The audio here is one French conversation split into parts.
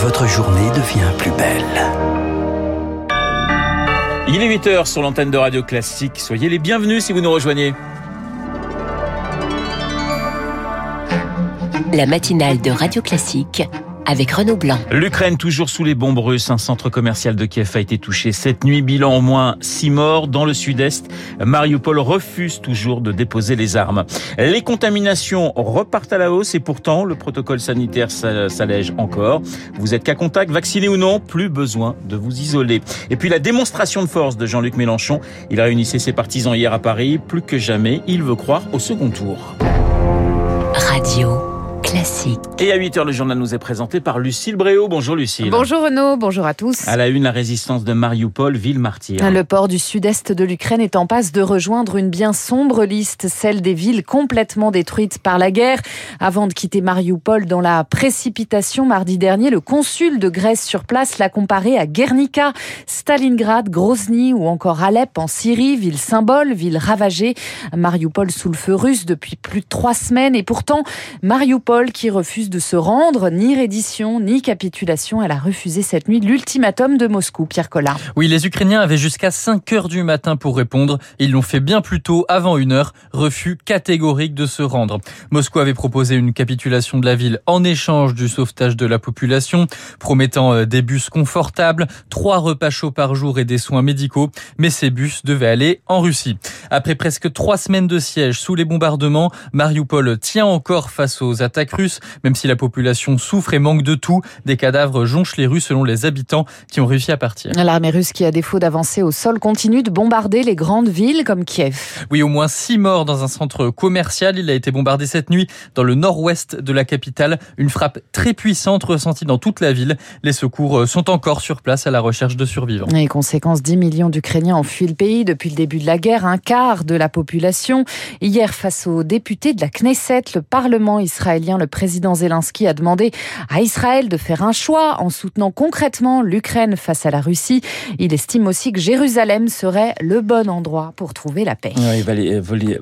votre journée devient plus belle. Il est 8h sur l'antenne de Radio Classique. Soyez les bienvenus si vous nous rejoignez. La matinale de Radio Classique avec Renaud Blanc. L'Ukraine toujours sous les bombes russes. Un centre commercial de Kiev a été touché cette nuit. Bilan au moins six morts dans le sud-est. Mariupol refuse toujours de déposer les armes. Les contaminations repartent à la hausse et pourtant le protocole sanitaire s'allège encore. Vous êtes qu'à contact, vacciné ou non, plus besoin de vous isoler. Et puis la démonstration de force de Jean-Luc Mélenchon. Il réunissait ses partisans hier à Paris. Plus que jamais, il veut croire au second tour. Radio. Classique. Et à 8h, le journal nous est présenté par Lucille Bréau. Bonjour Lucille. Bonjour Renaud, bonjour à tous. À la une, la résistance de Mariupol, ville martyre. Le port du sud-est de l'Ukraine est en passe de rejoindre une bien sombre liste, celle des villes complètement détruites par la guerre. Avant de quitter Mariupol dans la précipitation mardi dernier, le consul de Grèce sur place l'a comparé à Guernica, Stalingrad, Grozny ou encore Alep en Syrie, ville symbole, ville ravagée. Mariupol sous le feu russe depuis plus de trois semaines et pourtant, Mariupol qui refuse de se rendre, ni reddition, ni capitulation. Elle a refusé cette nuit l'ultimatum de Moscou, Pierre Collin. Oui, les Ukrainiens avaient jusqu'à 5 heures du matin pour répondre. Ils l'ont fait bien plus tôt, avant une heure. Refus catégorique de se rendre. Moscou avait proposé une capitulation de la ville en échange du sauvetage de la population, promettant euh, des bus confortables, trois repas chauds par jour et des soins médicaux. Mais ces bus devaient aller en Russie. Après presque trois semaines de siège sous les bombardements, Mariupol tient encore face aux attaques russe, même si la population souffre et manque de tout. Des cadavres jonchent les rues selon les habitants qui ont réussi à partir. L'armée russe qui, à défaut d'avancer au sol, continue de bombarder les grandes villes comme Kiev. Oui, au moins six morts dans un centre commercial. Il a été bombardé cette nuit dans le nord-ouest de la capitale. Une frappe très puissante ressentie dans toute la ville. Les secours sont encore sur place à la recherche de survivants. Les conséquences, 10 millions d'Ukrainiens ont fui le pays depuis le début de la guerre, un quart de la population. Hier, face aux députés de la Knesset, le Parlement israélien le président Zelensky a demandé à Israël de faire un choix en soutenant concrètement l'Ukraine face à la Russie. Il estime aussi que Jérusalem serait le bon endroit pour trouver la paix.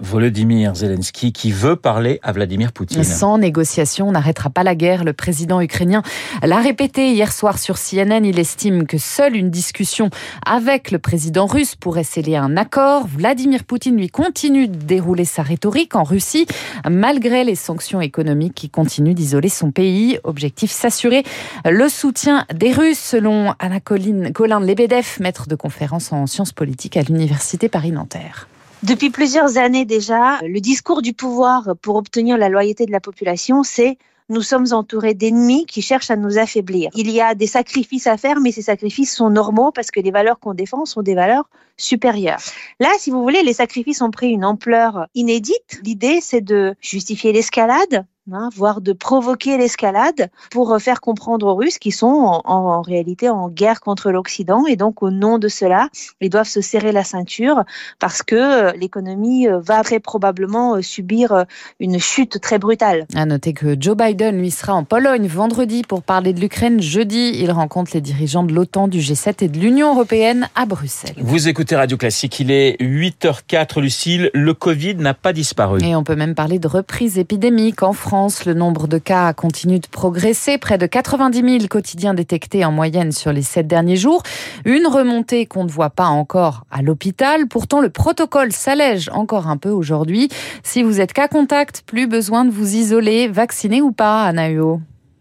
Volodymyr Zelensky qui veut parler à Vladimir Poutine. Sans négociation, on n'arrêtera pas la guerre. Le président ukrainien l'a répété hier soir sur CNN. Il estime que seule une discussion avec le président russe pourrait sceller un accord. Vladimir Poutine, lui, continue de dérouler sa rhétorique en Russie, malgré les sanctions économiques continue d'isoler son pays. Objectif s'assurer le soutien des Russes, selon Anna Colin, Colin Lebedev, maître de conférence en sciences politiques à l'Université Paris-Nanterre. Depuis plusieurs années déjà, le discours du pouvoir pour obtenir la loyauté de la population, c'est nous sommes entourés d'ennemis qui cherchent à nous affaiblir. Il y a des sacrifices à faire, mais ces sacrifices sont normaux parce que les valeurs qu'on défend sont des valeurs supérieures. Là, si vous voulez, les sacrifices ont pris une ampleur inédite. L'idée, c'est de justifier l'escalade, Hein, voire de provoquer l'escalade pour euh, faire comprendre aux Russes qu'ils sont en, en, réalité en guerre contre l'Occident et donc au nom de cela, ils doivent se serrer la ceinture parce que euh, l'économie euh, va très probablement subir une chute très brutale. À noter que Joe Biden lui sera en Pologne vendredi pour parler de l'Ukraine. Jeudi, il rencontre les dirigeants de l'OTAN, du G7 et de l'Union européenne à Bruxelles. Vous écoutez Radio Classique, il est 8h04 Lucille, le Covid n'a pas disparu. Et on peut même parler de reprise épidémique en France le nombre de cas continue de progresser. Près de 90 000 quotidiens détectés en moyenne sur les sept derniers jours. Une remontée qu'on ne voit pas encore à l'hôpital. Pourtant, le protocole s'allège encore un peu aujourd'hui. Si vous êtes cas contact, plus besoin de vous isoler, vacciné ou pas, Anna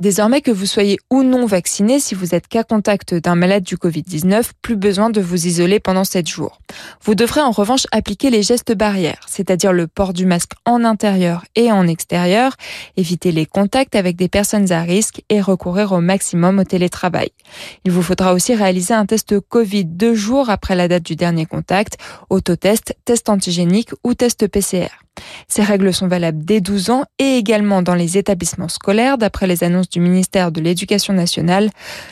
Désormais que vous soyez ou non vacciné, si vous êtes cas contact d'un malade du Covid-19, plus besoin de vous isoler pendant 7 jours. Vous devrez en revanche appliquer les gestes barrières, c'est-à-dire le port du masque en intérieur et en extérieur, éviter les contacts avec des personnes à risque et recourir au maximum au télétravail. Il vous faudra aussi réaliser un test Covid deux jours après la date du dernier contact, autotest, test antigénique ou test PCR. Ces règles sont valables dès 12 ans et également dans les établissements scolaires, d'après les annonces du ministère de l'Éducation nationale.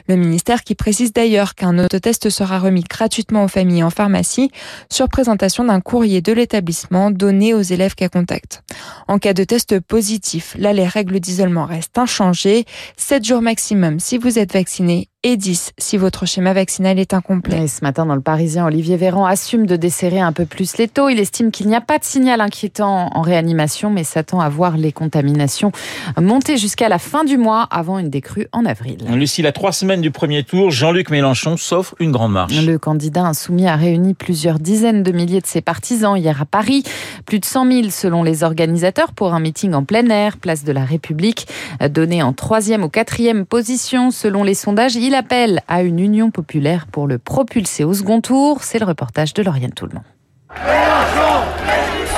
Le ministère qui précise d'ailleurs qu'un autotest sera remis gratuitement aux familles en pharmacie sur présentation d'un courrier de l'établissement donné aux élèves cas contact. En cas de test positif, là les règles d'isolement restent inchangées. 7 jours maximum si vous êtes vacciné et 10 si votre schéma vaccinal est incomplet. Et ce matin, dans le Parisien, Olivier Véran assume de desserrer un peu plus les taux. Il estime qu'il n'y a pas de signal inquiétant en réanimation, mais s'attend à voir les contaminations monter jusqu'à la fin du mois avant une décrue en avril. Lucie, la trois semaines du premier tour, Jean-Luc Mélenchon s'offre une grande marche. Le candidat insoumis a réuni plusieurs dizaines de milliers de ses partisans hier à Paris. Plus de 100 000 selon les organisateurs pour un meeting en plein air, place de la République. Donné en troisième ou quatrième position selon les sondages, il appelle à une union populaire pour le propulser au second tour. C'est le reportage de Lauriane Toulmont.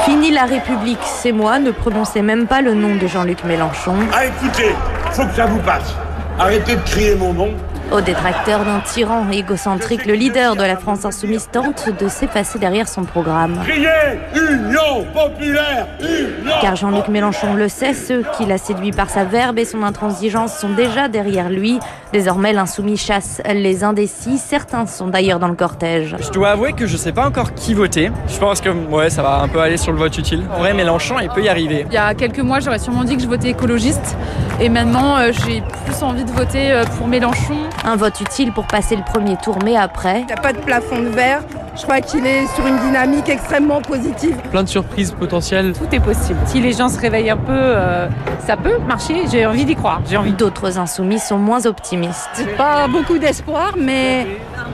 Fini la République, c'est moi, ne prononcez même pas le nom de Jean-Luc Mélenchon. Ah écoutez, faut que ça vous passe. Arrêtez de crier mon nom. Au détracteur d'un tyran égocentrique, le leader de la France insoumise tente de s'effacer derrière son programme. Criez Union populaire Union Car Jean-Luc Mélenchon le sait, ceux qui l'a séduit par sa verbe et son intransigeance sont déjà derrière lui. Désormais, l'insoumis chasse les indécis. Certains sont d'ailleurs dans le cortège. Je dois avouer que je sais pas encore qui voter. Je pense que ouais, ça va un peu aller sur le vote utile. En vrai, Mélenchon, il peut y arriver. Il y a quelques mois, j'aurais sûrement dit que je votais écologiste. Et maintenant, euh, j'ai plus envie de voter euh, pour Mélenchon. Un vote utile pour passer le premier tour, mais après. Il n'y a pas de plafond de verre. Je crois qu'il est sur une dynamique extrêmement positive. Plein de surprises potentielles. Tout est possible. Si les gens se réveillent un peu, euh, ça peut marcher. J'ai envie d'y croire. J'ai envie. D'autres insoumis sont moins optimistes. Pas beaucoup d'espoir, mais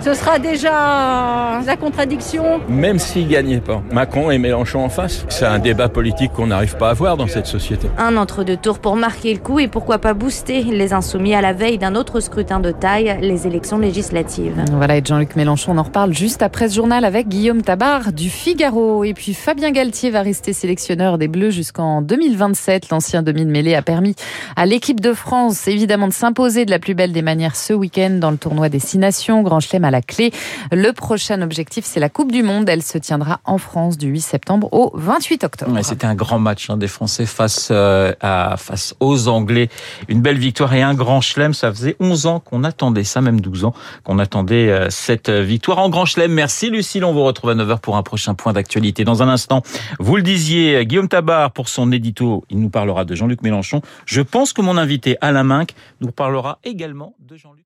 ce sera déjà la contradiction. Même s'il ne gagnait pas, Macron et Mélenchon en face, c'est un débat politique qu'on n'arrive pas à avoir dans cette société. Un entre-deux tours pour marquer le coup et pourquoi pas booster les insoumis à la veille d'un autre scrutin de taille, les élections législatives. Voilà, et Jean-Luc Mélenchon, on en reparle juste après ce journal avec Guillaume Tabar du Figaro. Et puis Fabien Galtier va rester sélectionneur des Bleus jusqu'en 2027. L'ancien demi de mêlée a permis à l'équipe de France, évidemment, de s'imposer de la plus belle des manières ce week-end dans le tournoi des Six Nations. Grand chelem à la clé. Le prochain objectif, c'est la Coupe du Monde. Elle se tiendra en France du 8 septembre au 28 octobre. Ouais, C'était un grand match hein, des Français face, euh, à, face aux Anglais. Une belle victoire et un grand chelem. Ça faisait 11 ans qu'on attendait ça, même 12 ans qu'on attendait euh, cette victoire en grand chelem. Merci Lucille. On vous retrouve à 9h pour un prochain point d'actualité. Dans un instant, vous le disiez, Guillaume Tabar pour son édito, il nous parlera de Jean-Luc Mélenchon. Je pense que mon invité Alain Minck nous parlera également de Jean-Luc